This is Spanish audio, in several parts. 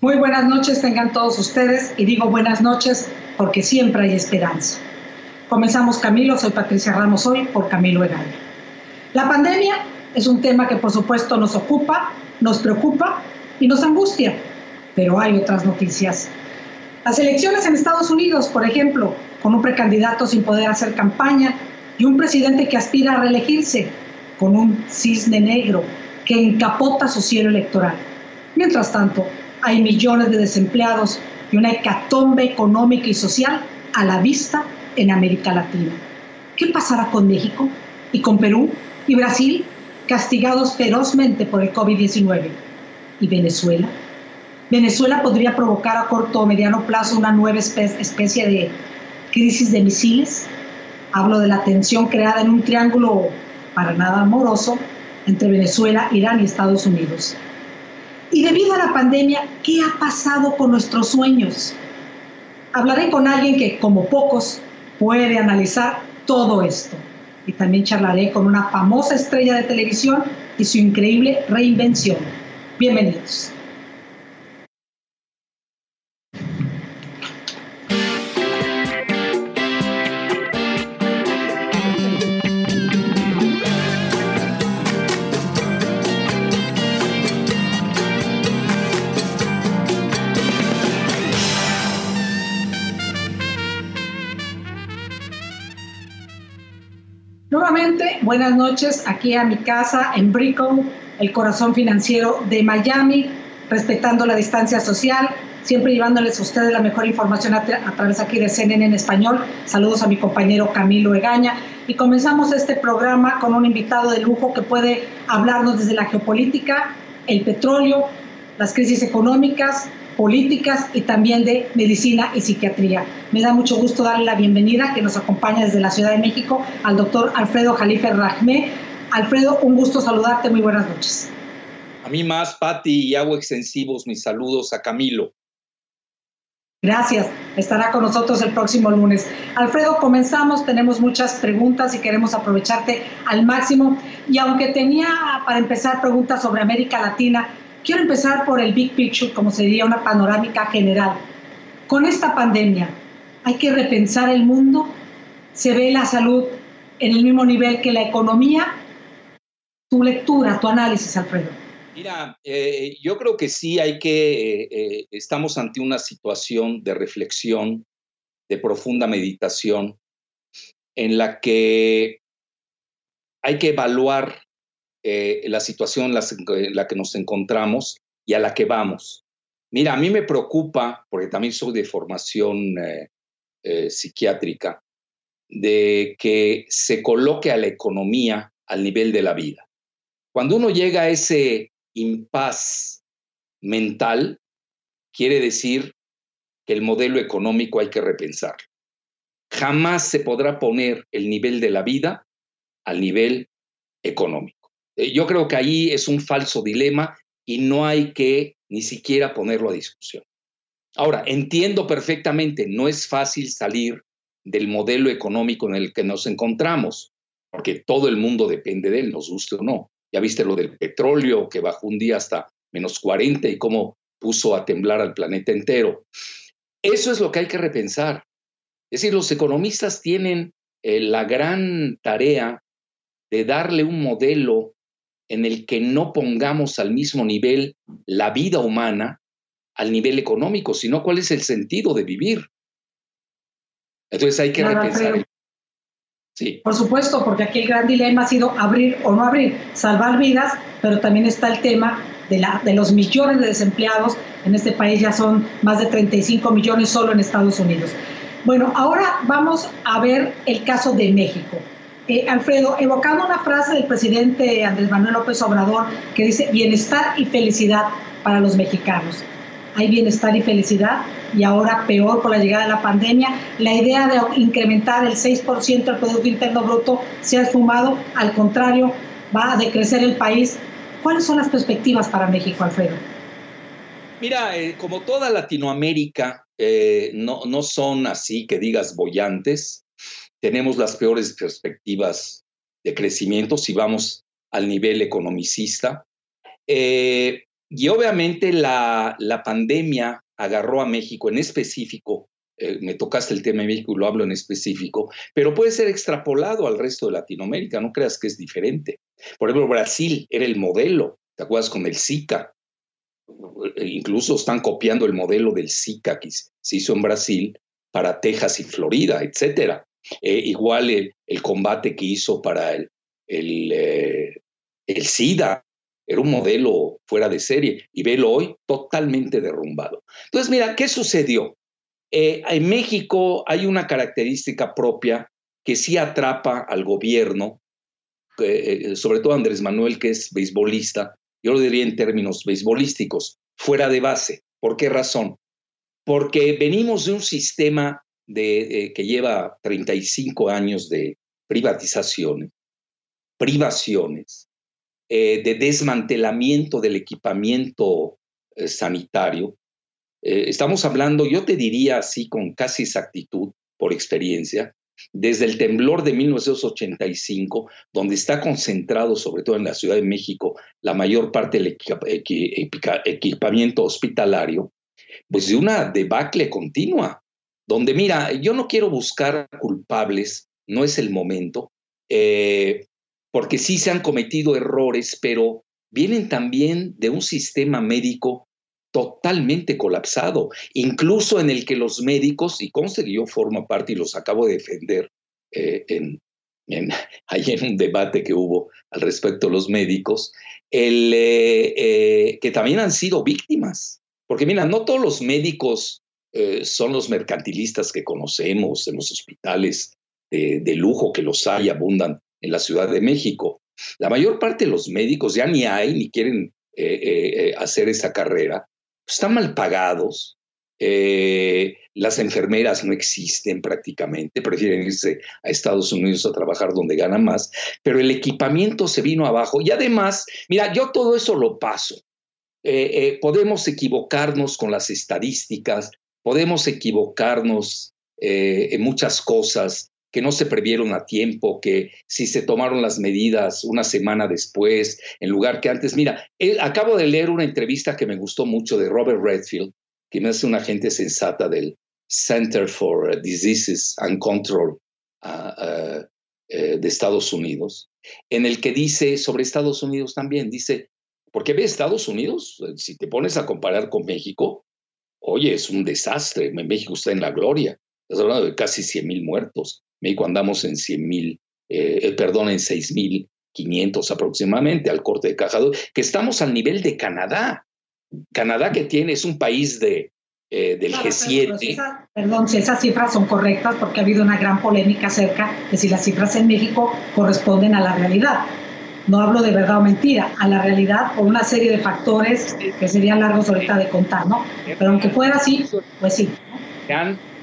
Muy buenas noches tengan todos ustedes y digo buenas noches porque siempre hay esperanza. Comenzamos Camilo, soy Patricia Ramos hoy por Camilo Egaña. La pandemia es un tema que por supuesto nos ocupa, nos preocupa y nos angustia, pero hay otras noticias. Las elecciones en Estados Unidos, por ejemplo, con un precandidato sin poder hacer campaña y un presidente que aspira a reelegirse, con un cisne negro que encapota su cielo electoral. Mientras tanto, hay millones de desempleados y una hecatombe económica y social a la vista en América Latina. ¿Qué pasará con México y con Perú y Brasil, castigados ferozmente por el COVID-19? ¿Y Venezuela? Venezuela podría provocar a corto o mediano plazo una nueva especie de crisis de misiles. Hablo de la tensión creada en un triángulo para nada amoroso entre Venezuela, Irán y Estados Unidos. Y debido a la pandemia, ¿qué ha pasado con nuestros sueños? Hablaré con alguien que, como pocos, puede analizar todo esto. Y también charlaré con una famosa estrella de televisión y su increíble reinvención. Bienvenidos. Buenas noches aquí a mi casa en Brickell, el corazón financiero de Miami, respetando la distancia social, siempre llevándoles a ustedes la mejor información a, través aquí de CNN en español. Saludos a mi compañero Camilo Egaña. Y comenzamos este programa con un invitado de lujo que puede hablarnos desde la geopolítica, el petróleo, las crisis económicas, políticas y también de medicina y psiquiatría. Me da mucho gusto darle la bienvenida que nos acompaña desde la Ciudad de México al doctor Alfredo Jalife Rajme. Alfredo, un gusto saludarte, muy buenas noches. A mí más, Patti, y hago extensivos mis saludos a Camilo. Gracias, estará con nosotros el próximo lunes. Alfredo, comenzamos, tenemos muchas preguntas y queremos aprovecharte al máximo. Y aunque tenía para empezar preguntas sobre América Latina, Quiero empezar por el big picture, como sería una panorámica general. Con esta pandemia, ¿hay que repensar el mundo? ¿Se ve la salud en el mismo nivel que la economía? Tu lectura, tu análisis, Alfredo. Mira, eh, yo creo que sí hay que, eh, eh, estamos ante una situación de reflexión, de profunda meditación, en la que hay que evaluar eh, la situación en la, que nos encontramos y a la que vamos. Mira, a mí me preocupa, porque también soy de formación eh, eh, psiquiátrica, de que se coloque a la economía al nivel de la vida. Cuando uno llega a ese impas mental, quiere decir que el modelo económico hay que repensarlo. Jamás se podrá poner el nivel de la vida al nivel económico. Eh, yo creo que ahí es un falso dilema y no hay que ni siquiera ponerlo a discusión. Ahora, entiendo perfectamente, no es fácil salir del modelo económico en el que nos encontramos, porque todo el mundo depende de él, nos guste o no. Ya viste lo del petróleo que bajó un día hasta menos 40 y cómo puso a temblar al planeta entero. Eso es lo que hay que repensar. Es decir, los economistas tienen eh, la gran tarea de darle un modelo en el que no pongamos al mismo nivel la vida humana al nivel económico, sino cuál es el sentido de vivir. Entonces hay que repensar. Sí. Por supuesto, porque aquí el gran dilema ha sido abrir o no abrir, salvar vidas, pero también está el tema de, la, de los millones de desempleados. En este país ya son más de 35 millones solo en Estados Unidos. Bueno, ahora vamos a ver el caso de México. Eh, Alfredo, evocando una frase del presidente Andrés Manuel López Obrador que dice bienestar y felicidad para los mexicanos. Hay bienestar y felicidad y ahora peor por la llegada de la pandemia. La idea de incrementar el 6% del Producto Interno Bruto se ha esfumado, al contrario, va a decrecer el país. ¿Cuáles son las perspectivas para México, Alfredo? Mira, eh, como toda Latinoamérica, eh, no, no son así que digas bollantes tenemos las peores perspectivas de crecimiento si vamos al nivel economicista. Eh, y obviamente la, la pandemia agarró a México en específico eh, me tocaste el tema de México y lo hablo en específico, pero puede ser extrapolado al resto de Latinoamérica, no creas que es diferente. Por ejemplo, Brasil era el modelo, ¿te acuerdas con el Zika? Eh, incluso están copiando el modelo del Zika que se hizo en Brasil para Texas y Florida, etc. Eh, igual el, combate que hizo para el, el, el SIDA, era un modelo fuera de serie y velo hoy totalmente derrumbado. Entonces, mira, ¿qué sucedió? Eh, en México hay una característica propia que sí atrapa al gobierno, eh, sobre todo Andrés Manuel, que es beisbolista, yo lo diría en términos beisbolísticos, fuera de base. ¿Por qué razón? Porque venimos de un sistema de, eh, que lleva 35 años de privatizaciones, privaciones, de desmantelamiento del equipamiento sanitario, eh, estamos hablando, yo te diría así con casi exactitud, por experiencia, desde el temblor de 1985, donde está concentrado, sobre todo en la Ciudad de México, la mayor parte del equipamiento hospitalario, pues de una debacle continua, donde mira, yo no quiero buscar culpables, no es el momento, eh, porque sí se han cometido errores, pero vienen también de un sistema médico totalmente colapsado, incluso en el que los médicos, y conste que yo formo parte y los acabo de defender eh, en, ahí en un debate que hubo al respecto de los médicos, eh, que también han sido víctimas. Porque mira, no todos los médicos son los mercantilistas que conocemos en los hospitales de, lujo que los hay, abundan en la Ciudad de México. La mayor parte de los médicos ya ni hay, ni quieren hacer esa carrera, están mal pagados, eh, las enfermeras no existen prácticamente, prefieren irse a Estados Unidos a trabajar donde ganan más, pero el equipamiento se vino abajo y además, mira, yo todo eso lo paso. Eh, eh, podemos equivocarnos con las estadísticas, podemos equivocarnos en muchas cosas, que no se previeron a tiempo, que si se tomaron las medidas una semana después, en lugar que antes. Mira, eh, acabo de leer una entrevista que me gustó mucho de Robert Redfield, que me hace una gente sensata del Center for Diseases and Control ah, ah, eh, de Estados Unidos, en el que dice sobre Estados Unidos también, dice, porque ve Estados Unidos, si te pones a comparar con México, oye, es un desastre, México está en la gloria, estás hablando de casi 100 mil muertos, México andamos en 100 mil, eh, eh, perdón, en 6 mil 500 aproximadamente al corte de cajado, que estamos al nivel de Canadá. Canadá que tiene, es un país de, eh, del G7. perdón, si esas cifras son correctas, porque ha habido una gran polémica acerca de si las cifras en México corresponden a la realidad. No hablo de verdad o mentira, a la realidad por una serie de factores que serían largos ahorita de contar, ¿no? Pero aunque fuera así, pues sí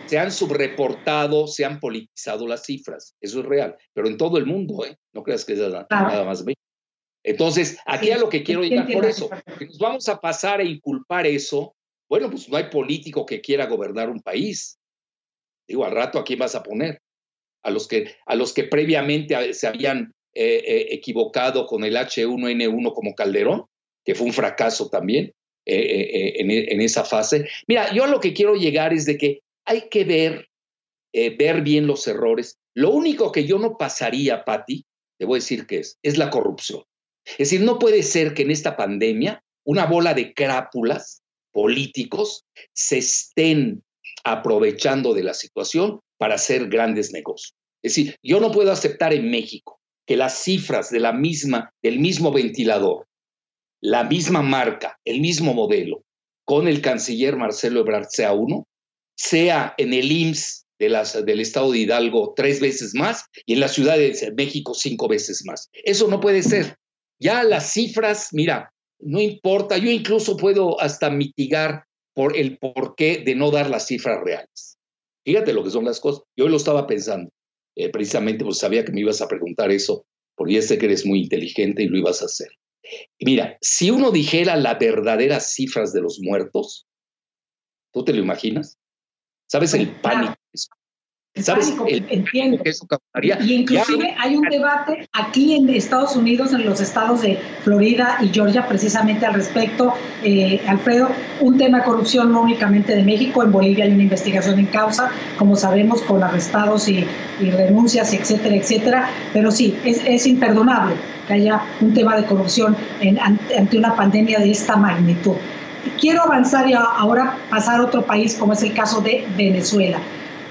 se han subreportado, se han politizado las cifras. Eso es real, pero en todo el mundo, ¿eh? No creas que es nada, más bien. Entonces, aquí a lo que quiero llegar por eso, que nos vamos a pasar a inculpar eso. Bueno, pues no hay político que quiera gobernar un país. Digo, al rato, ¿a quién vas a poner? A los que, a los que previamente se habían eh, eh, equivocado con el H1N1 como Calderón, que fue un fracaso también eh, en, en, esa fase. Mira, yo a lo que quiero llegar es de que hay que ver, eh, ver bien los errores. Lo único que yo no pasaría, Patti, te voy a decir que es, es la corrupción. Es decir, no puede ser que en esta pandemia una bola de crápulas políticos se estén aprovechando de la situación para hacer grandes negocios. Es decir, yo no puedo aceptar en México que las cifras de la misma, del mismo ventilador, la misma marca, el mismo modelo, con el canciller Marcelo Ebrard sea uno sea en el IMSS del estado de Hidalgo tres veces más y en la Ciudad de México cinco veces más. Eso no puede ser. Ya las cifras, mira, no importa, yo incluso puedo hasta mitigar por el porqué de no dar las cifras reales. Fíjate lo que son las cosas. Yo lo estaba pensando, eh, precisamente pues sabía que me ibas a preguntar eso, porque ya sé que eres muy inteligente y lo ibas a hacer. mira, si uno dijera las verdaderas cifras de los muertos, ¿tú te lo imaginas? ¿Sabes el pánico? ¿Sabes? entiendo. y inclusive hay un debate aquí en Estados Unidos, en los estados de Florida y Georgia, precisamente al respecto, eh, Alfredo, un tema de corrupción no únicamente de México, en Bolivia hay una investigación en causa, como sabemos, con arrestados y, renuncias, etcétera, etcétera, pero sí, es, imperdonable que haya un tema de corrupción ante una pandemia de esta magnitud. Quiero avanzar y ahora pasar a otro país, como es el caso de Venezuela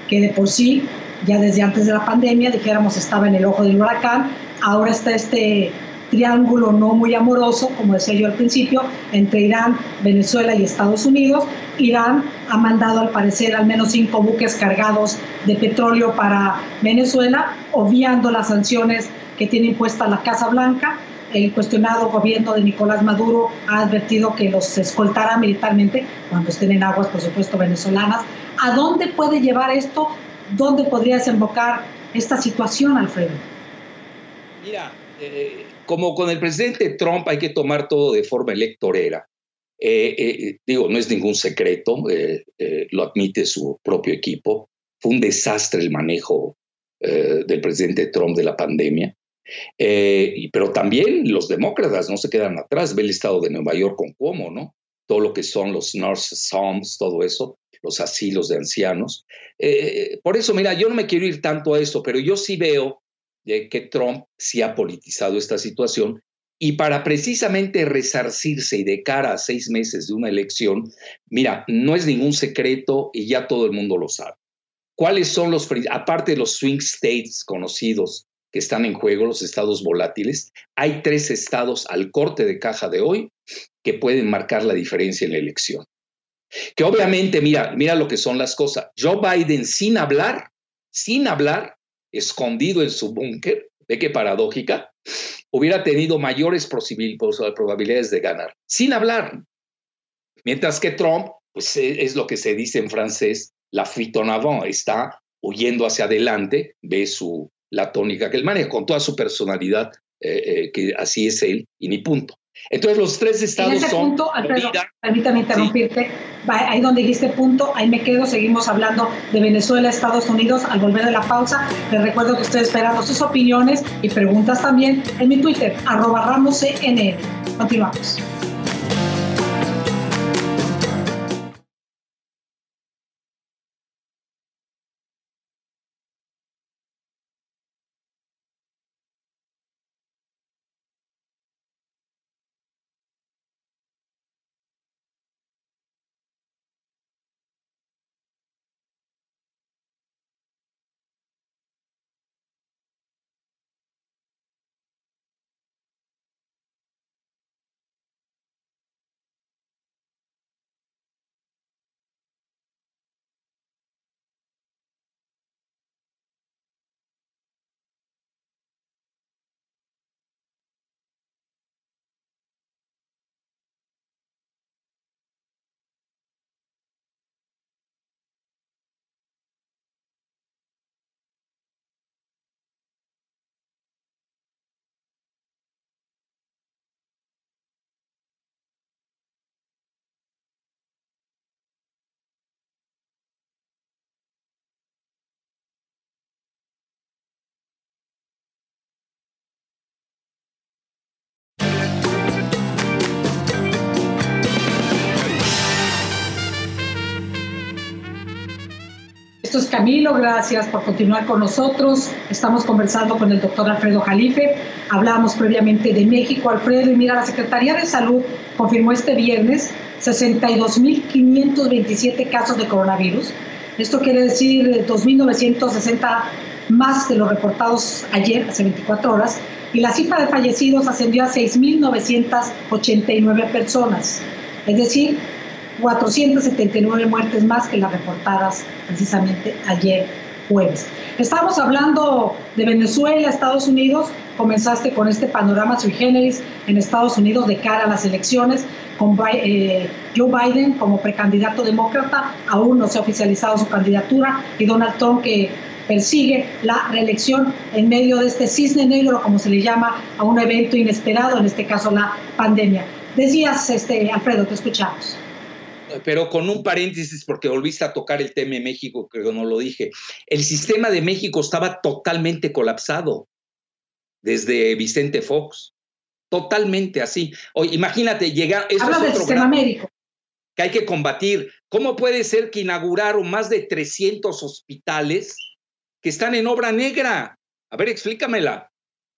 que de por sí, ya desde antes de la pandemia, dijéramos, estaba en el ojo del huracán, ahora está este triángulo no muy amoroso, como decía yo al principio, entre Irán, Venezuela y Estados Unidos. Irán ha mandado al parecer al menos cinco buques cargados de petróleo para Venezuela, obviando las sanciones que tiene impuesta la Casa Blanca. El cuestionado gobierno de Nicolás Maduro ha advertido que los escoltará militarmente cuando estén en aguas, por supuesto, venezolanas. ¿A dónde puede llevar esto? ¿Dónde podría desembocar esta situación, Alfredo? Mira, eh, como con el presidente Trump hay que tomar todo de forma electorera. Eh, eh, digo, no es ningún secreto, lo admite su propio equipo. Fue un desastre el manejo del presidente Trump de la pandemia. pero también los demócratas no se quedan atrás. Ve el estado de Nueva York con cómo, ¿no? Todo lo que son los North Psalms, todo eso los asilos de ancianos. Eh, por eso, mira, yo no me quiero ir tanto a eso, pero yo sí veo que Trump sí ha politizado esta situación y para precisamente resarcirse y de cara a seis meses de una elección, mira, no es ningún secreto y ya todo el mundo lo sabe. ¿Cuáles son los, aparte de los swing states conocidos que están en juego, los estados volátiles, hay tres estados al corte de caja de hoy que pueden marcar la diferencia en la elección. Que obviamente, mira, mira lo que son las cosas. Joe Biden sin hablar, sin hablar, escondido en su búnker, ve qué paradójica, hubiera tenido mayores probabilidades de ganar, sin hablar. Mientras que Trump, pues e, es lo que se dice en francés, la fuite en avant, está huyendo hacia adelante, ve su, la tónica que él maneja, con toda su personalidad, eh, eh, que así es él, y ni punto. Entonces los tres estados en ese son... Punto, permítame interrumpirte, ahí donde dijiste punto, ahí me quedo, seguimos hablando de Venezuela, Estados Unidos, al volver de la pausa, les recuerdo que estoy esperando sus opiniones y preguntas también en mi Twitter, arroba ramoscnn. Continuamos. Es Camilo, gracias por continuar con nosotros. Estamos conversando con el doctor Alfredo Jalife. Hablábamos previamente de México, Alfredo, y mira, la Secretaría de Salud confirmó este viernes 62.527 casos de coronavirus. Esto quiere decir 2.960 más de los reportados ayer, hace 24 horas, y la cifra de fallecidos ascendió a 6.989 personas. Es decir, 479 muertes más que las reportadas precisamente ayer jueves. Estamos hablando de Venezuela, Estados Unidos. Comenzaste con este panorama sui generis en Estados Unidos de cara a las elecciones, con eh, Joe Biden como precandidato demócrata, aún no se ha oficializado su candidatura, y Donald Trump que persigue la reelección en medio de este cisne negro, como se le llama, a un evento inesperado, en este caso la pandemia. Decías, este, Alfredo, te escuchamos. Pero con un paréntesis porque volviste a tocar el tema de México, creo que no lo dije. El sistema de México estaba totalmente colapsado desde Vicente Fox. Totalmente así. Oye, imagínate, llegar. Habla del sistema médico. Que hay que combatir. ¿Cómo puede ser que inauguraron más de 300 hospitales que están en obra negra? A ver, explícamela.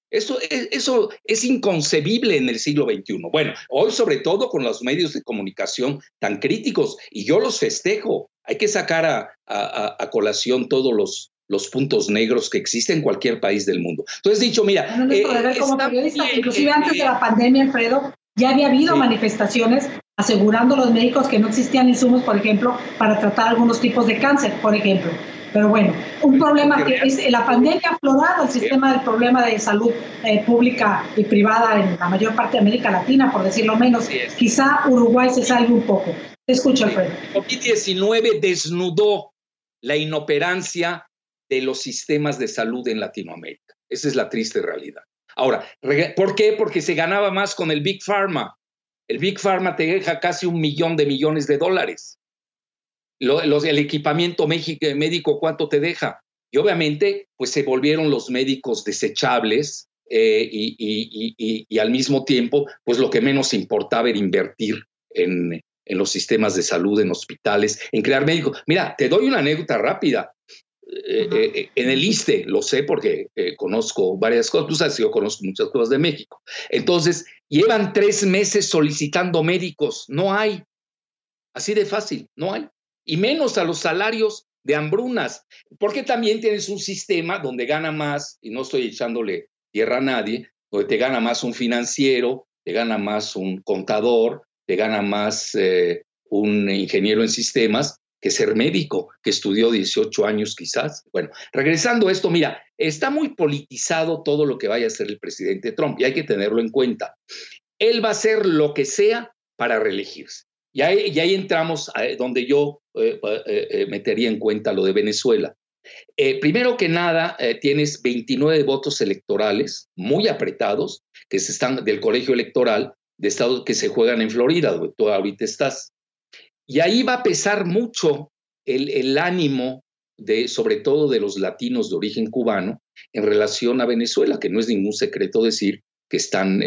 Eso es, eso es inconcebible en el siglo XXI. Bueno, hoy sobre todo con los medios de comunicación tan críticos, y yo los festejo. Hay que sacar a, a, colación todos los, los puntos negros que existen en cualquier país del mundo. Entonces, dicho, mira... Eh, como periodista, inclusive antes de la pandemia, Alfredo, ya había habido manifestaciones asegurando a los médicos que no existían insumos, por ejemplo, para tratar algunos tipos de cáncer, por ejemplo. Pero bueno, un problema que es la pandemia ha aflorado el sistema del problema de salud eh, pública y privada en la mayor parte de América Latina, por decirlo menos. Quizá Uruguay se salve un poco. Te escucho, Alfredo. COVID-19 desnudó la inoperancia de los sistemas de salud en Latinoamérica. Esa es la triste realidad. Ahora, ¿por qué? Porque se ganaba más con el Big Pharma. El Big Pharma te deja casi un millón de millones de dólares los, el equipamiento médico, ¿cuánto te deja? Y obviamente, pues se volvieron los médicos desechables eh, y, al mismo tiempo, pues lo que menos importaba era invertir en, en los sistemas de salud, en hospitales, en crear médicos. Mira, te doy una anécdota rápida. Eh, eh, en el ISTE, lo sé porque conozco varias cosas, tú sabes, yo conozco muchas cosas de México. Entonces, llevan tres meses solicitando médicos, no hay. Así de fácil, no hay y menos a los salarios de hambrunas, porque también tienes un sistema donde gana más, y no estoy echándole tierra a nadie, donde te gana más un financiero, te gana más un contador, te gana más eh, un ingeniero en sistemas que ser médico, que estudió 18 años quizás. Bueno, regresando a esto, mira, está muy politizado todo lo que vaya a hacer el presidente Trump y hay que tenerlo en cuenta. Él va a hacer lo que sea para reelegirse. Y ahí, entramos donde yo eh, eh, eh, metería en cuenta lo de Venezuela. primero que nada, tienes 29 votos electorales muy apretados que se están del colegio electoral de estados que se juegan en Florida, donde tú ahorita estás. Y ahí va a pesar mucho el, el ánimo de, sobre todo de los latinos de origen cubano, en relación a Venezuela, que no es ningún secreto decir que están,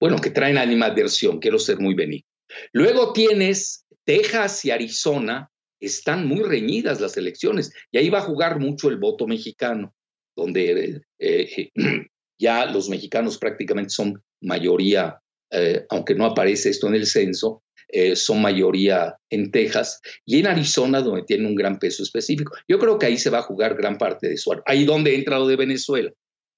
bueno, que traen animadversión, quiero ser muy benigno. Luego tienes Texas y Arizona, están muy reñidas las elecciones y ahí va a jugar mucho el voto mexicano, donde eh, ya los mexicanos prácticamente son mayoría, eh, aunque no aparece esto en el censo, eh, son mayoría en Texas y en Arizona, donde tiene un gran peso específico. Yo creo que ahí se va a jugar gran parte de su... Ahí donde entra lo de Venezuela.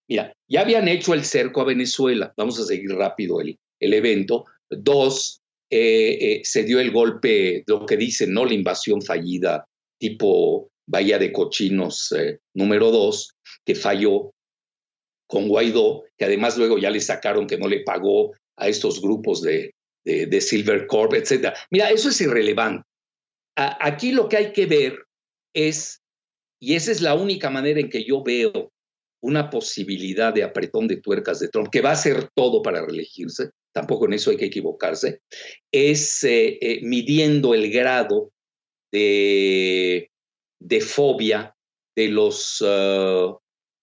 Mira, ya habían hecho el cerco a Venezuela, vamos a seguir rápido el, el evento. Dos, eh, eh, se dio el golpe, lo que dicen, ¿no? La invasión fallida, tipo Bahía de Cochinos eh, número dos, que falló con Guaidó, que además luego ya le sacaron que no le pagó a estos grupos de, de, Silver Corp, etc. Mira, eso es irrelevante. aquí lo que hay que ver es, y esa es la única manera en que yo veo una posibilidad de apretón de tuercas de Trump, que va a hacer todo para reelegirse, tampoco en eso hay que equivocarse, es eh, eh, midiendo el grado de, de fobia de los uh,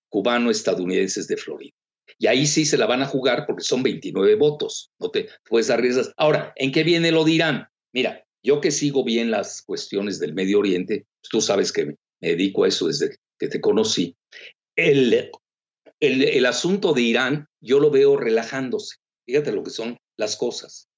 cubano-estadounidenses de Florida. Y ahí sí se la van a jugar porque son 29 votos, no te puedes arriesgar. Ahora, ¿en qué viene lo dirán? Mira, yo que sigo bien las cuestiones del Medio Oriente, tú sabes que me dedico a eso desde que te conocí, el, el asunto de Irán yo lo veo relajándose. Fíjate lo que son las cosas.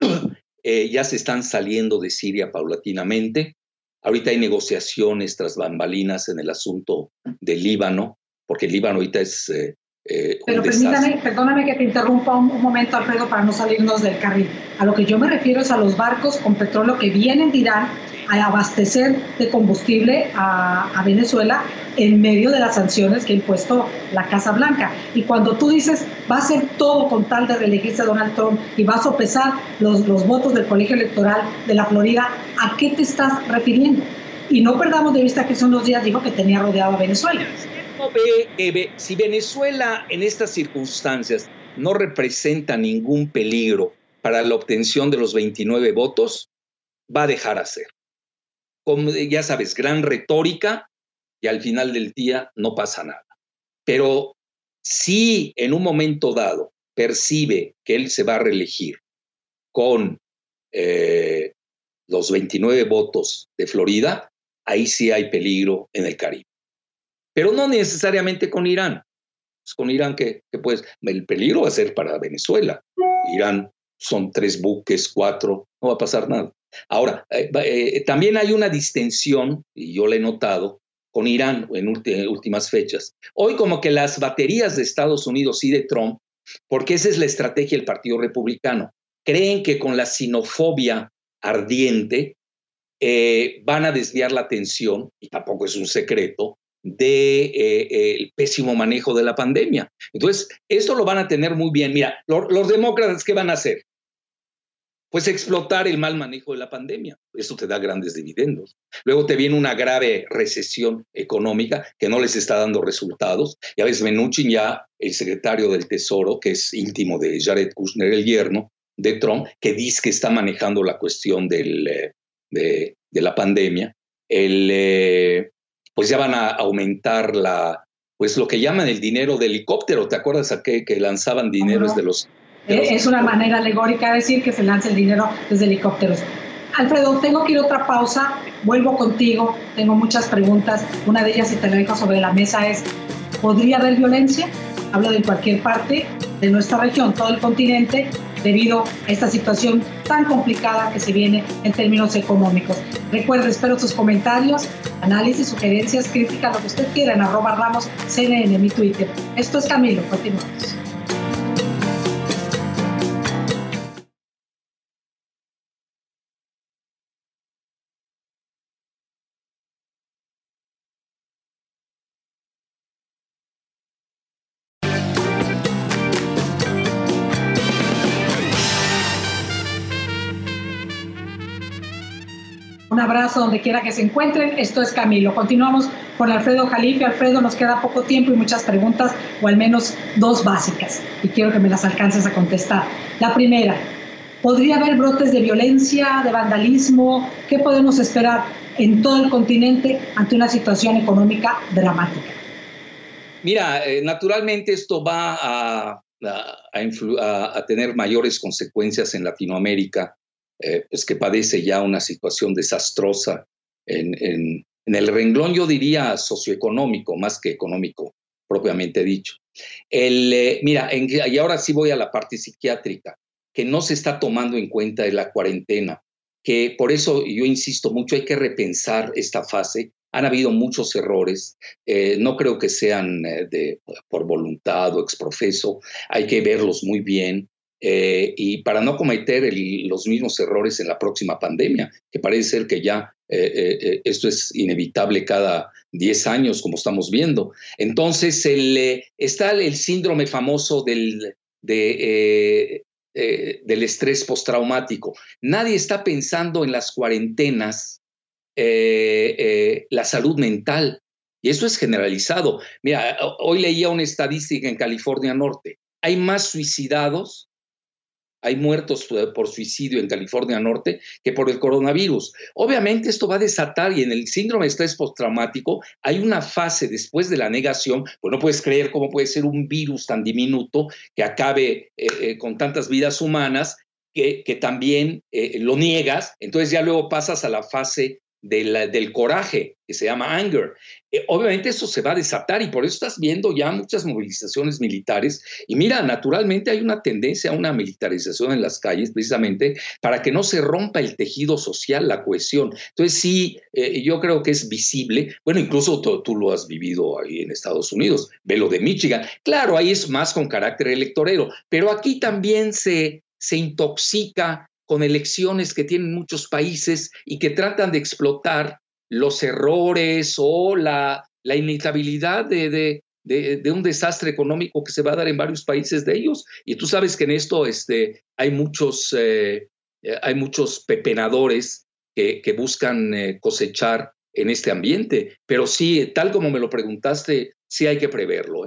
Eh, ya se están saliendo de Siria paulatinamente. Ahorita hay negociaciones tras bambalinas en el asunto del Líbano, porque el Líbano ahorita es... Eh, eh, Pero perdóname que te interrumpa un, momento, Alfredo, para no salirnos del carril. A lo que yo me refiero es a los barcos con petróleo que vienen de Irán a abastecer de combustible a, Venezuela en medio de las sanciones que ha impuesto la Casa Blanca. Y cuando tú dices, va a ser todo con tal de reelegirse Donald Trump y va a sopesar los, los votos del colegio electoral de la Florida, ¿a qué te estás refiriendo? Y no perdamos de vista que son los días dijo que tenía rodeado a Venezuela. si Venezuela en estas circunstancias no representa ningún peligro para la obtención de los 29 votos, va a dejar hacer. Ya sabes, gran retórica y al final del día no pasa nada. Pero si en un momento dado percibe que él se va a reelegir con eh, los 29 votos de Florida, ahí sí hay peligro en el Caribe. Pero no necesariamente con Irán. Con Irán, que, pues, el peligro va a ser para Venezuela. Irán son tres buques, cuatro, no va a pasar nada. Ahora, eh, eh, también hay una distensión, y yo la he notado, con Irán en últimas fechas. Hoy como que las baterías de Estados Unidos y de Trump, porque esa es la estrategia del Partido Republicano, creen que con la sinofobia ardiente eh, van a desviar la atención, y tampoco es un secreto, del de, pésimo manejo de la pandemia. Entonces, esto lo van a tener muy bien. Mira, los demócratas, ¿qué van a hacer? pues explotar el mal manejo de la pandemia. Eso te da grandes dividendos. Luego te viene una grave recesión económica que no les está dando resultados. Ya ves, Menuchin ya, el secretario del Tesoro, que es íntimo de Jared Kushner, el yerno de Trump, que dice que está manejando la cuestión del, eh, de, la pandemia. El, eh, pues ya van a aumentar la, pues lo que llaman el dinero de helicóptero. ¿Te acuerdas a qué? Que lanzaban dineros de los eh, es una manera alegórica de decir que se lance el dinero desde helicópteros. Alfredo, tengo que ir a otra pausa, vuelvo contigo, tengo muchas preguntas. Una de ellas, si te la dejo sobre la mesa, es, ¿podría haber violencia? Hablo de cualquier parte de nuestra región, todo el continente, debido a esta situación tan complicada que se viene en términos económicos. Recuerde, espero sus comentarios, análisis, sugerencias, críticas, lo que usted quiera en arroba ramos CNN en mi Twitter. Esto es Camilo, continuamos. Un abrazo donde quiera que se encuentren. Esto es Camilo. Continuamos con Alfredo Jalife. Alfredo, nos queda poco tiempo y muchas preguntas, o al menos dos básicas, y quiero que me las alcances a contestar. La primera, ¿podría haber brotes de violencia, de vandalismo? ¿Qué podemos esperar en todo el continente ante una situación económica dramática? Mira, eh, naturalmente esto va a, a tener mayores consecuencias en Latinoamérica eh, que padece ya una situación desastrosa en, el renglón, yo diría, socioeconómico, más que económico propiamente dicho. Eh, mira, y ahora sí voy a la parte psiquiátrica, que no se está tomando en cuenta de la cuarentena, que por eso yo insisto mucho, hay que repensar esta fase. Han habido muchos errores, eh, no creo que sean de, por voluntad o exprofeso, hay que verlos muy bien. Eh, y para no cometer los mismos errores en la próxima pandemia, que parece ser que ya eh, eh, esto es inevitable cada 10 años, como estamos viendo. Entonces, está el síndrome famoso del, del estrés postraumático. Nadie está pensando en las cuarentenas, la salud mental. Y eso es generalizado. Mira, hoy leía una estadística en California Norte. Hay más suicidados hay muertos por suicidio en California Norte que por el coronavirus. Obviamente esto va a desatar y en el síndrome de estrés postraumático hay una fase después de la negación, pues no puedes creer cómo puede ser un virus tan diminuto que acabe eh, eh, con tantas vidas humanas que, también eh, lo niegas, entonces ya luego pasas a la fase del coraje, que se llama anger. Eh, obviamente eso se va a desatar y por eso estás viendo ya muchas movilizaciones militares. Y mira, naturalmente hay una tendencia a una militarización en las calles precisamente para que no se rompa el tejido social, la cohesión. Entonces sí, eh, yo creo que es visible. Bueno, incluso tú, lo has vivido ahí en Estados Unidos, ve lo de Michigan. Claro, ahí es más con carácter electorero, pero aquí también se, se intoxica con elecciones que tienen muchos países y que tratan de explotar los errores o la, la inevitabilidad de, un desastre económico que se va a dar en varios países de ellos. Y tú sabes que en esto este, hay, muchos, eh, eh, hay muchos pepenadores que, que buscan eh, cosechar en este ambiente. Pero sí, tal como me lo preguntaste, sí hay que preverlo.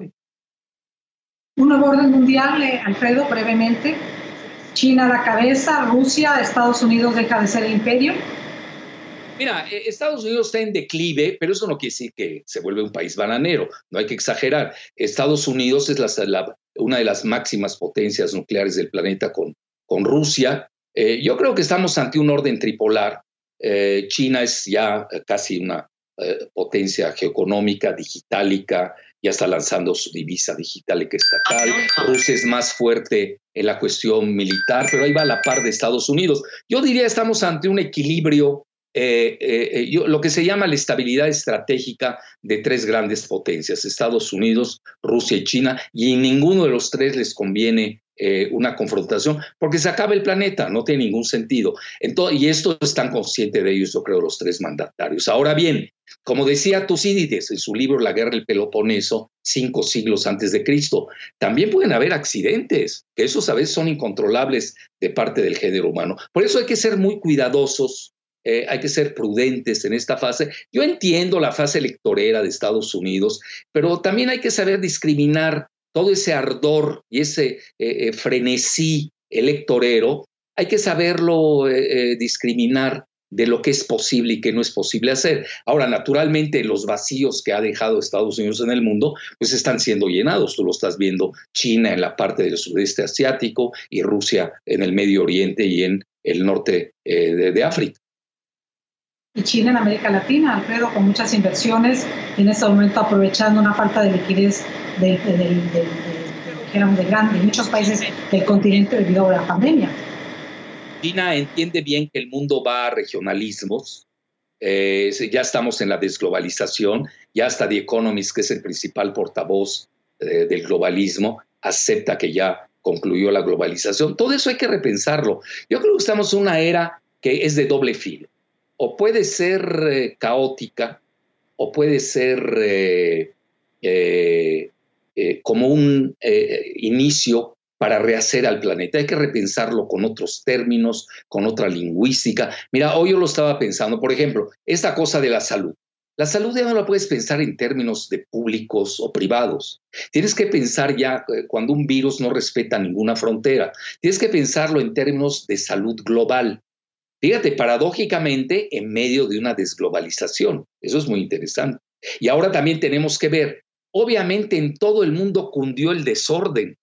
Un nuevo orden mundial, Alfredo, brevemente. China a la cabeza, Rusia, Estados Unidos deja de ser imperio. Mira, eh, Estados Unidos está en declive, pero eso no quiere decir que se vuelve un país bananero, no hay que exagerar. Estados Unidos es una de las máximas potencias nucleares del planeta con, con Rusia. Eh, yo creo que estamos ante un orden tripolar. Eh, China es ya casi una potencia geoeconómica, digitálica, ya está lanzando su divisa digital y que estatal. Rusia es más fuerte en la cuestión militar, pero ahí va a la par de Estados Unidos. Yo diría estamos ante un equilibrio eh, eh, eh, lo que se llama la estabilidad estratégica de tres grandes potencias, Estados Unidos, Rusia y China, y en ninguno de los tres les conviene una confrontación, porque se acaba el planeta, no tiene ningún sentido. Y esto están conscientes de ellos, yo creo, los tres mandatarios. Ahora bien, como decía Tucídides en su libro La guerra del Peloponeso, cinco siglos antes de Cristo, también pueden haber accidentes, que esos a veces son incontrolables de parte del género humano. Por eso hay que ser muy cuidadosos eh, hay que ser prudentes en esta fase. Yo entiendo la fase electorera de Estados Unidos, pero también hay que saber discriminar todo ese ardor y ese eh, eh, frenesí electorero. Hay que saberlo discriminar de lo que es posible y que no es posible hacer. Ahora, naturalmente, los vacíos que ha dejado Estados Unidos en el mundo, pues están siendo llenados. Tú lo estás viendo China en la parte del sudeste asiático y Rusia en el Medio Oriente y en el norte de África y China en América Latina, Alfredo, con muchas inversiones, en este momento aprovechando una falta de liquidez de, de, muchos países del continente debido a la pandemia. China entiende bien que el mundo va a regionalismos, eh, ya estamos en la desglobalización, ya hasta The Economist, que es el principal portavoz eh, del globalismo, acepta que ya concluyó la globalización. Todo eso hay que repensarlo. Yo creo que estamos en una era que es de doble filo o puede ser eh, caótica o puede ser eh, eh, como un inicio para rehacer al planeta. Hay que repensarlo con otros términos, con otra lingüística. Mira, hoy yo lo estaba pensando, por ejemplo, esta cosa de la salud. La salud ya no la puedes pensar en términos de públicos o privados. Tienes que pensar ya cuando un virus no respeta ninguna frontera. Tienes que pensarlo en términos de salud global. Fíjate, paradójicamente, en medio de una desglobalización. Eso es muy interesante. Y ahora también tenemos que ver, obviamente en todo el mundo cundió el desorden.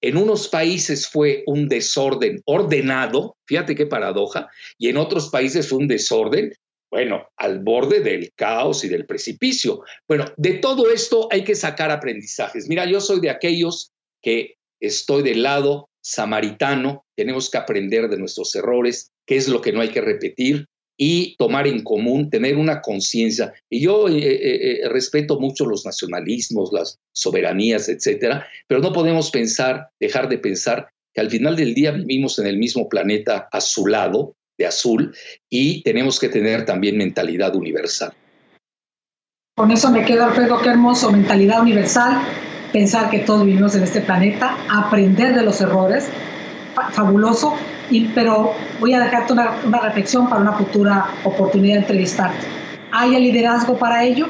En unos países fue un desorden ordenado, fíjate qué paradoja, y en otros países un desorden, bueno, al borde del caos y del precipicio. Bueno, de todo esto hay que sacar aprendizajes. Mira, yo soy de aquellos que estoy del lado samaritano, tenemos que aprender de nuestros errores, qué es lo que no hay que repetir y tomar en común, tener una conciencia. Y yo eh, eh, eh, respeto mucho los nacionalismos, las soberanías, etcétera, pero no podemos pensar, dejar de pensar que al final del día vivimos en el mismo planeta azulado, de azul, y tenemos que tener también mentalidad universal. Con eso me quedo, Alfredo, qué hermoso, mentalidad universal, pensar que todos vivimos en este planeta, aprender de los errores, fabuloso, pero voy a dejarte una, reflexión para una futura oportunidad de entrevistarte. ¿Hay el liderazgo para ello?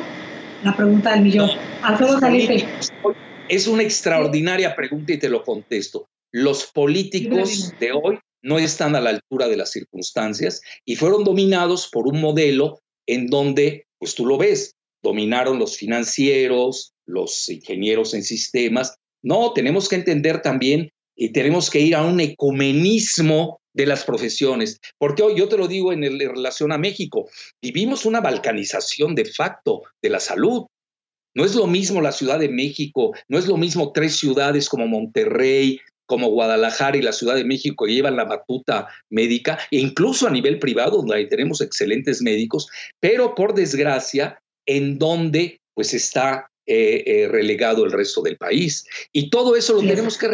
La pregunta del millón. Alfredo Felipe. Es una extraordinaria pregunta y te lo contesto. Los políticos de hoy no están a la altura de las circunstancias y fueron dominados por un modelo en donde, pues tú lo ves, dominaron los financieros, los ingenieros en sistemas. No, tenemos que entender también y tenemos que ir a un ecumenismo de las profesiones. Porque hoy yo te lo digo en, relación a México, vivimos una balcanización de facto de la salud. No es lo mismo la Ciudad de México, no es lo mismo tres ciudades como Monterrey, como Guadalajara y la Ciudad de México que llevan la batuta médica, e incluso a nivel privado, donde tenemos excelentes médicos, pero por desgracia, en donde pues está eh, eh, relegado el resto del país. Y todo eso lo tenemos que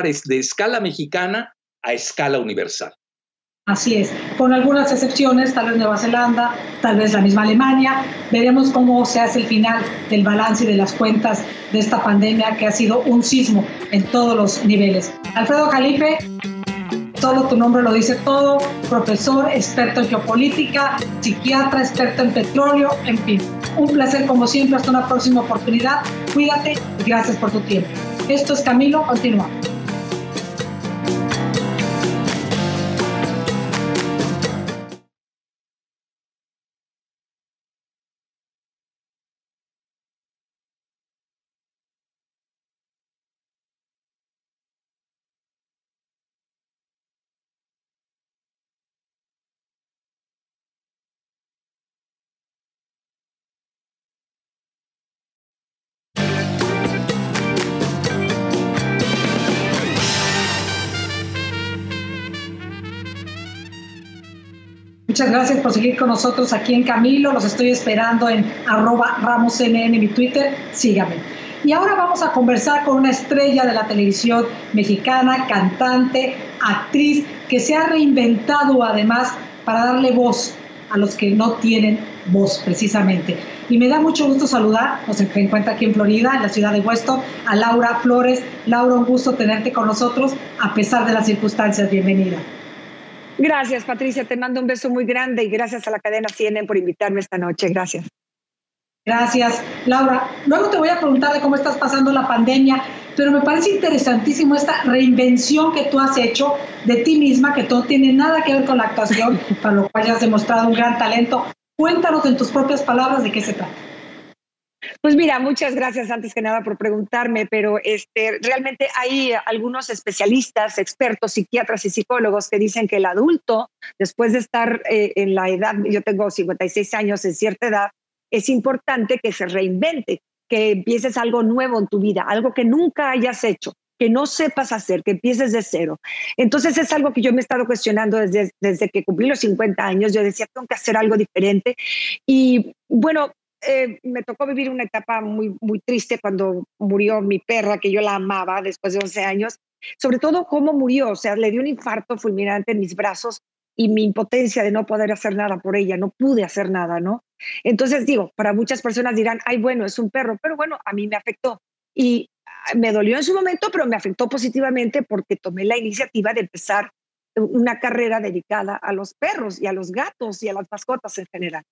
de escala mexicana a escala universal. Así es, con algunas excepciones, tal vez Nueva Zelanda, tal vez la misma Alemania. Veremos cómo se hace el final del balance y de las cuentas de esta pandemia que ha sido un sismo en todos los niveles. Alfredo Calife, solo tu nombre lo dice todo, profesor, experto en geopolítica, psiquiatra, experto en petróleo, en fin. Un placer como siempre, hasta una próxima oportunidad. Cuídate y gracias por tu tiempo. Esto es Camilo, continuamos. Muchas gracias por seguir con nosotros aquí en Camilo. Los estoy esperando en arroba ramosnn mi Twitter. Síganme. Y ahora vamos a conversar con una estrella de la televisión mexicana, cantante, actriz, que se ha reinventado además para darle voz a los que no tienen voz precisamente. Y me da mucho gusto saludar, nos encuentra aquí en Florida, en la ciudad de Weston, a Laura Flores. Laura, un gusto tenerte con nosotros a pesar de las circunstancias. Bienvenida. Gracias, Patricia. Te mando un beso muy grande y gracias a la cadena CNN por invitarme esta noche. Gracias. Gracias, Laura. Luego te voy a preguntar de cómo estás pasando la pandemia, pero me parece interesantísimo esta reinvención que tú has hecho de ti misma, que todo tiene nada que ver con la actuación, para lo cual has demostrado un gran talento. Cuéntanos en tus propias palabras de qué se trata. Pues mira, muchas gracias antes que nada por preguntarme, pero este, realmente hay algunos especialistas, expertos, psiquiatras y psicólogos que dicen que el adulto, después de estar eh, en la edad, yo tengo 56 años, en cierta edad, es importante que se reinvente, que empieces algo nuevo en tu vida, algo que nunca hayas hecho que no sepas hacer, que empieces de cero. Entonces es algo que yo me he estado cuestionando desde, desde que cumplí los 50 años. Yo decía, tengo que hacer algo diferente. Y bueno, eh, me tocó vivir una etapa muy, muy triste cuando murió mi perra, que yo la amaba después de 11 años. Sobre todo cómo murió, o sea, le dio un infarto fulminante en mis brazos y mi impotencia de no poder hacer nada por ella, no pude hacer nada, ¿no? Entonces digo, para muchas personas dirán, ay, bueno, es un perro, pero bueno, a mí me afectó. Y ah, me dolió en su momento, pero me afectó positivamente porque tomé la iniciativa de empezar una carrera dedicada a los perros y a los gatos y a las mascotas en general.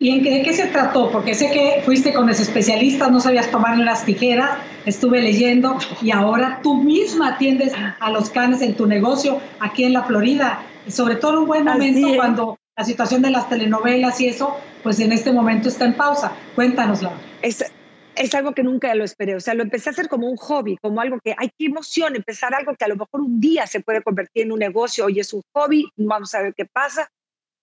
¿Y en qué, de qué se trató? Porque sé que fuiste con los especialistas, no sabías tomarle las tijeras, estuve leyendo y ahora tú misma atiendes a los canes en tu negocio aquí en la Florida. Y sobre todo en un buen momento cuando la situación de las telenovelas y eso, pues en este momento está en pausa. Cuéntanoslo. Es, es algo que nunca lo esperé. O sea, lo empecé a hacer como un hobby, como algo que hay que emoción, empezar algo que a lo mejor un día se puede convertir en un negocio. Hoy es un hobby, vamos a ver qué pasa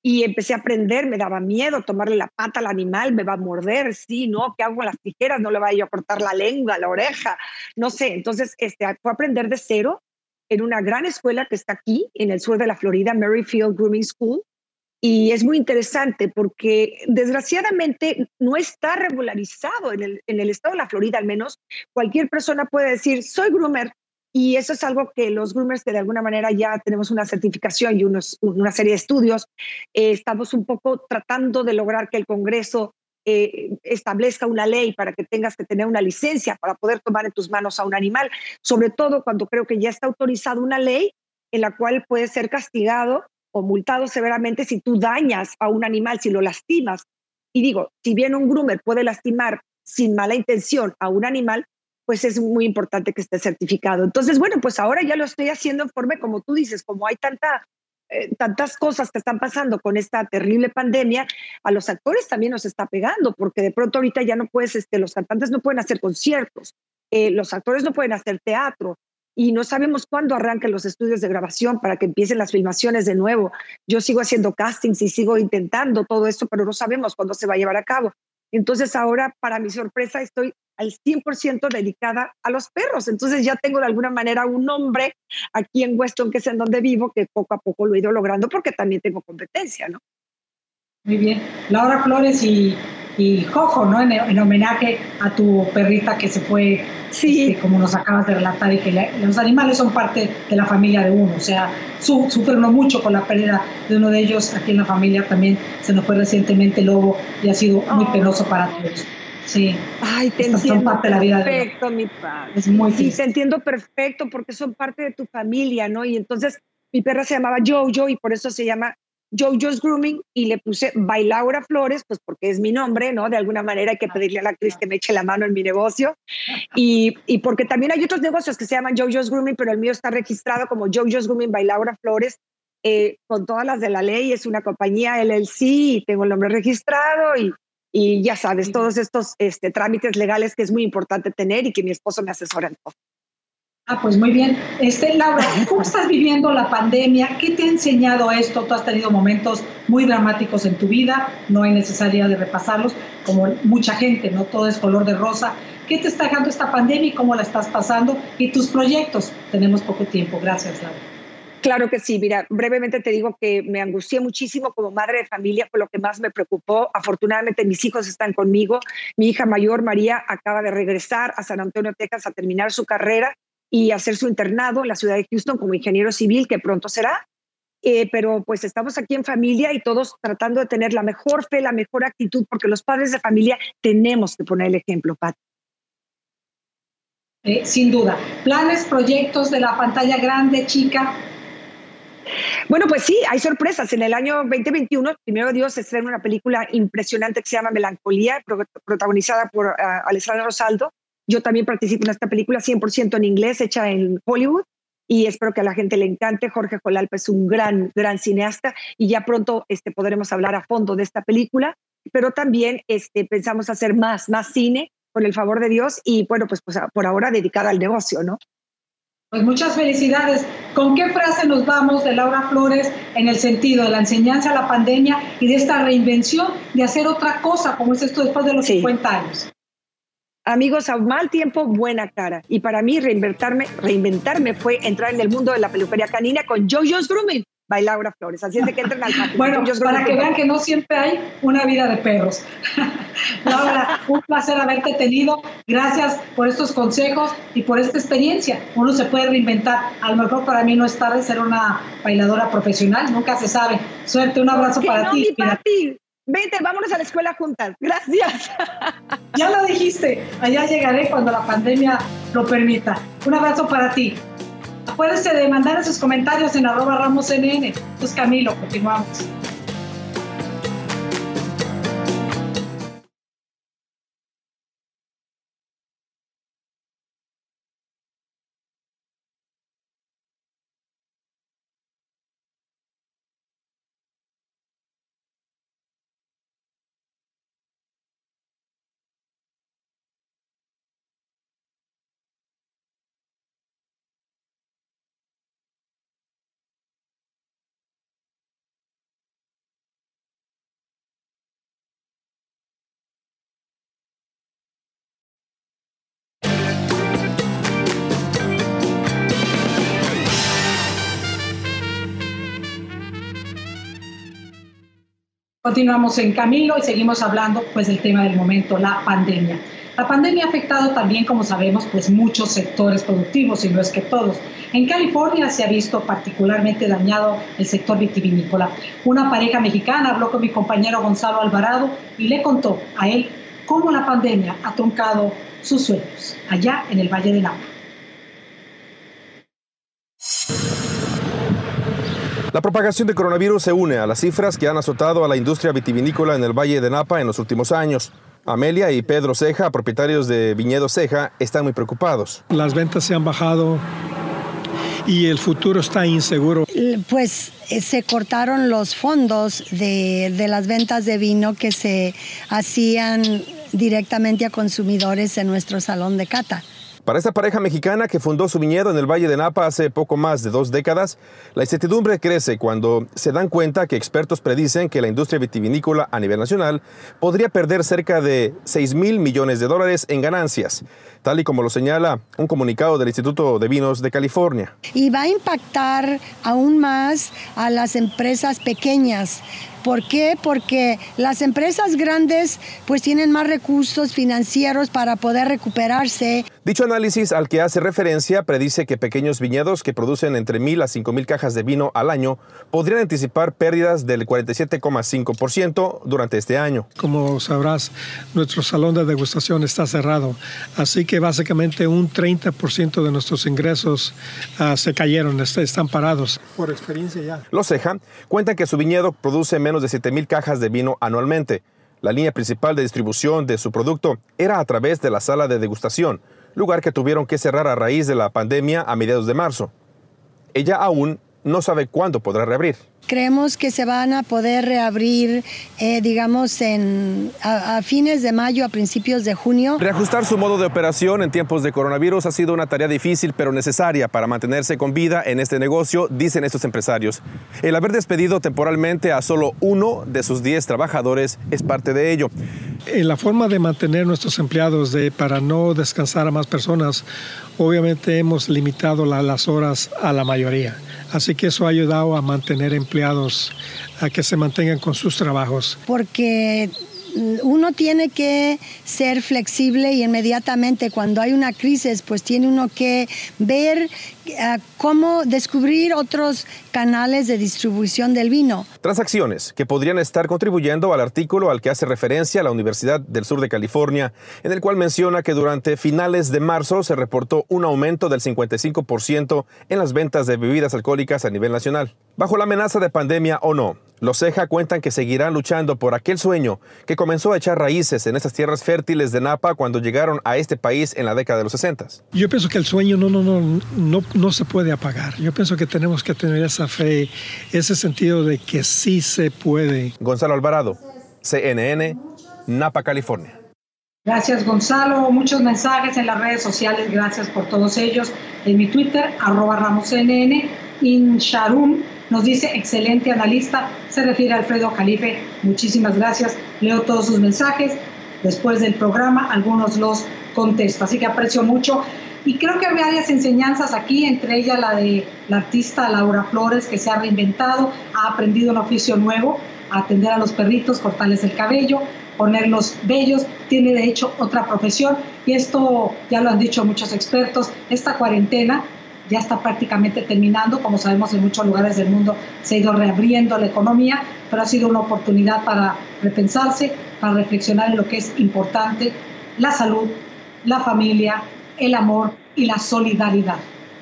y empecé a aprender, me daba miedo tomarle la pata al animal, me va a morder, sí, ¿no? ¿Qué hago con las tijeras? No le vaya a cortar la lengua, la oreja, no sé. Entonces, este, fue aprender de cero en una gran escuela que está aquí, en el sur de la Florida, Merrifield Grooming School. Y es muy interesante porque desgraciadamente no está regularizado en el, en el estado de la Florida, al menos. Cualquier persona puede decir, soy groomer, y eso es algo que los groomers, que de alguna manera ya tenemos una certificación y una serie de estudios, eh, estamos un poco tratando de lograr que el Congreso eh, establezca una ley para que tengas que tener una licencia para poder tomar en tus manos a un animal, sobre todo cuando creo que ya está autorizada una ley en la cual puedes ser castigado o multado severamente si tú dañas a un animal, si lo lastimas. Y digo, si bien un groomer puede lastimar sin mala intención a un animal, pues es muy importante que esté certificado. Entonces, bueno, pues ahora ya lo estoy haciendo en forma, como tú dices, como hay tanta, eh, tantas cosas que están pasando con esta terrible pandemia, a los actores también nos está pegando, porque de pronto ahorita ya no puedes, este, los cantantes no pueden hacer conciertos, eh, los actores no pueden hacer teatro, y no sabemos cuándo arranquen los estudios de grabación para que empiecen las filmaciones de nuevo. Yo sigo haciendo castings y sigo intentando todo esto, pero no sabemos cuándo se va a llevar a cabo. Entonces ahora, para mi sorpresa, estoy al 100% dedicada a los perros. Entonces ya tengo de alguna manera un nombre aquí en Weston, que es en donde vivo, que poco a poco lo he ido logrando porque también tengo competencia, ¿no? Muy bien. Laura Flores y, y Jojo, ¿no? En, homenaje a tu perrita que se fue, sí. Este, como nos acabas de relatar, y que los animales son parte de la familia de uno. O sea, su, sufren mucho con la pérdida de uno de ellos. Aquí en la familia también se nos fue recientemente Lobo y ha sido muy penoso para todos. Sí. Ay, te entiendo perfecto, mi padre. Es muy sí, te entiendo perfecto porque son parte de tu familia, ¿no? Y entonces mi perra se llamaba Jojo y por eso se llama Jojo's Grooming y le puse Bailaura Flores, pues porque es mi nombre, ¿no? De alguna manera hay que pedirle a la actriz que me eche la mano en mi negocio. Y, y porque también hay otros negocios que se llaman Jojo's Grooming, pero el mío está registrado como Jojo's Grooming Bailaura Flores. Eh, con todas las de la ley, es una compañía LLC y tengo el nombre registrado y, y ya sabes, todos estos este, trámites legales que es muy importante tener y que mi esposo me asesora en todo. Ah, pues muy bien. Este, Laura, ¿cómo estás viviendo la pandemia? ¿Qué te ha enseñado esto? Tú has tenido momentos muy dramáticos en tu vida, no hay necesidad de repasarlos, como mucha gente, no todo es color de rosa. ¿Qué te está dejando esta pandemia y cómo la estás pasando? Y tus proyectos. Tenemos poco tiempo. Gracias, Laura. Claro que sí, mira, brevemente te digo que me angustié muchísimo como madre de familia, fue lo que más me preocupó. Afortunadamente mis hijos están conmigo. Mi hija mayor, María, acaba de regresar a San Antonio, Texas, a terminar su carrera y hacer su internado en la ciudad de Houston como ingeniero civil, que pronto será. Eh, pero pues estamos aquí en familia y todos tratando de tener la mejor fe, la mejor actitud, porque los padres de familia tenemos que poner el ejemplo, Pat. Eh, sin duda. ¿Planes, proyectos de la pantalla grande, chica? Bueno, pues sí, hay sorpresas. En el año 2021, primero Dios, se estrena una película impresionante que se llama Melancolía, protagonizada por uh, Alessandra Rosaldo. Yo también participo en esta película 100% en inglés, hecha en Hollywood, y espero que a la gente le encante. Jorge Jolalpa es un gran, gran cineasta y ya pronto este, podremos hablar a fondo de esta película, pero también este, pensamos hacer más, más cine con el favor de Dios y bueno, pues, pues por ahora dedicada al negocio, ¿no? Pues muchas felicidades. ¿Con qué frase nos vamos de Laura Flores en el sentido de la enseñanza a la pandemia y de esta reinvención de hacer otra cosa, como es esto después de los 50 años? Amigos, a mal tiempo, buena cara. Y para mí reinventarme, reinventarme fue entrar en el mundo de la peluquería canina con JoJo's Grooming by Laura Flores. Así es de que entren al Bueno, para que vean que no siempre hay una vida de perros. Laura, un placer haberte tenido. Gracias por estos consejos y por esta experiencia. Uno se puede reinventar. A lo mejor para mí no es tarde ser una bailadora profesional, nunca se sabe. Suerte, un abrazo para ti. Para ti. Vete, vámonos a la escuela juntas. Gracias. Ya lo dijiste. Allá llegaré cuando la pandemia lo permita. Un abrazo para ti. Acuérdense de mandar sus comentarios en arroba Ramos NN. Pues Camilo, continuamos. Continuamos en Camilo y seguimos hablando pues del tema del momento, la pandemia. La pandemia ha afectado también, como sabemos, pues muchos sectores productivos, y no es que todos. En California se ha visto particularmente dañado el sector vitivinícola. Una pareja mexicana habló con mi compañero Gonzalo Alvarado y le contó a él cómo la pandemia ha truncado sus sueños allá en el Valle de Napa. La propagación de coronavirus se une a las cifras que han azotado a la industria vitivinícola en el Valle de Napa en los últimos años. Amelia y Pedro Ceja, propietarios de Viñedo Ceja, están muy preocupados. Las ventas se han bajado y el futuro está inseguro. Pues eh, se cortaron los fondos de, de las ventas de vino que se hacían directamente a consumidores en nuestro salón de cata. Para esta pareja mexicana que fundó su viñedo en el Valle de Napa hace poco más de dos décadas, la incertidumbre crece cuando se dan cuenta que expertos predicen que la industria vitivinícola a nivel nacional podría perder cerca de 6 mil millones de dólares en ganancias, tal y como lo señala un comunicado del Instituto de Vinos de California. Y va a impactar aún más a las empresas pequeñas ¿Por qué? Porque las empresas grandes pues tienen más recursos financieros para poder recuperarse. Dicho análisis al que hace referencia predice que pequeños viñedos que producen entre mil a cinco mil cajas de vino al año podrían anticipar pérdidas del 47,5% durante este año. Como sabrás, nuestro salón de degustación está cerrado, así que básicamente un 30% de nuestros ingresos uh, se cayeron, están parados. Por experiencia ya. Los Ceja cuentan que su viñedo produce menos de 7 mil cajas de vino anualmente. La línea principal de distribución de su producto era a través de la sala de degustación, lugar que tuvieron que cerrar a raíz de la pandemia a mediados de marzo. Ella aún no sabe cuándo podrá reabrir. Creemos que se van a poder reabrir, eh, digamos, en, a, fines de mayo, a principios de junio. Reajustar su modo de operación en tiempos de coronavirus ha sido una tarea difícil, pero necesaria para mantenerse con vida en este negocio, dicen estos empresarios. El haber despedido temporalmente a solo uno de sus 10 trabajadores es parte de ello. en la forma de mantener nuestros empleados de, para no descansar a más personas, obviamente hemos limitado las horas a la mayoría. Así que eso ha ayudado a mantener empleados a que se mantengan con sus trabajos. Porque uno tiene que ser flexible y inmediatamente cuando hay una crisis, pues tiene uno que ver ah, cómo descubrir otros canales de distribución del vino. Transacciones que podrían estar contribuyendo al artículo al que hace referencia la Universidad del Sur de California, en el cual menciona que durante finales de marzo se reportó un aumento del 55% en las ventas de bebidas alcohólicas a nivel nacional. Bajo la amenaza de pandemia o no, los CEJA cuentan que seguirán luchando por aquel sueño que comenzó a echar raíces en esas tierras fértiles de Napa cuando llegaron a este país en la década de los 60. Yo pienso que el sueño no, no, no, no, no se puede apagar. Yo pienso que tenemos que tener esa fe, ese sentido de que sí se puede. Gonzalo Alvarado, CNN, Napa, California. Gracias Gonzalo, muchos mensajes en las redes sociales, gracias por todos ellos. En mi Twitter, arroba RamosCNN, Insharum nos dice, excelente analista, se refiere a Alfredo Jalife. Muchísimas gracias. Leo todos sus mensajes. Después del programa, algunos los contesto. Así que aprecio mucho. Y creo que hay varias enseñanzas aquí, entre ellas la de la artista Laura Flores, que se ha reinventado, ha aprendido un oficio nuevo, atender a los perritos, cortarles el cabello, ponerlos bellos, tiene de hecho otra profesión y esto ya lo han dicho muchos expertos, esta cuarentena ya está prácticamente terminando. Como sabemos, en muchos lugares del mundo se ha ido reabriendo la economía, pero ha sido una oportunidad para repensarse, para reflexionar en lo que es importante, la salud, la familia, el amor y la solidaridad.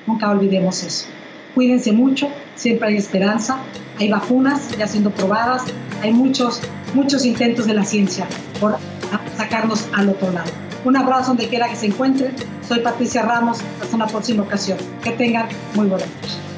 Nunca olvidemos eso. Cuídense mucho, siempre hay esperanza, hay vacunas ya siendo probadas, hay muchos, muchos intentos de la ciencia por sacarnos al otro lado. Un abrazo donde quiera que se encuentren. Soy Patricia Ramos. Hasta una próxima ocasión. Que tengan muy buenas noches.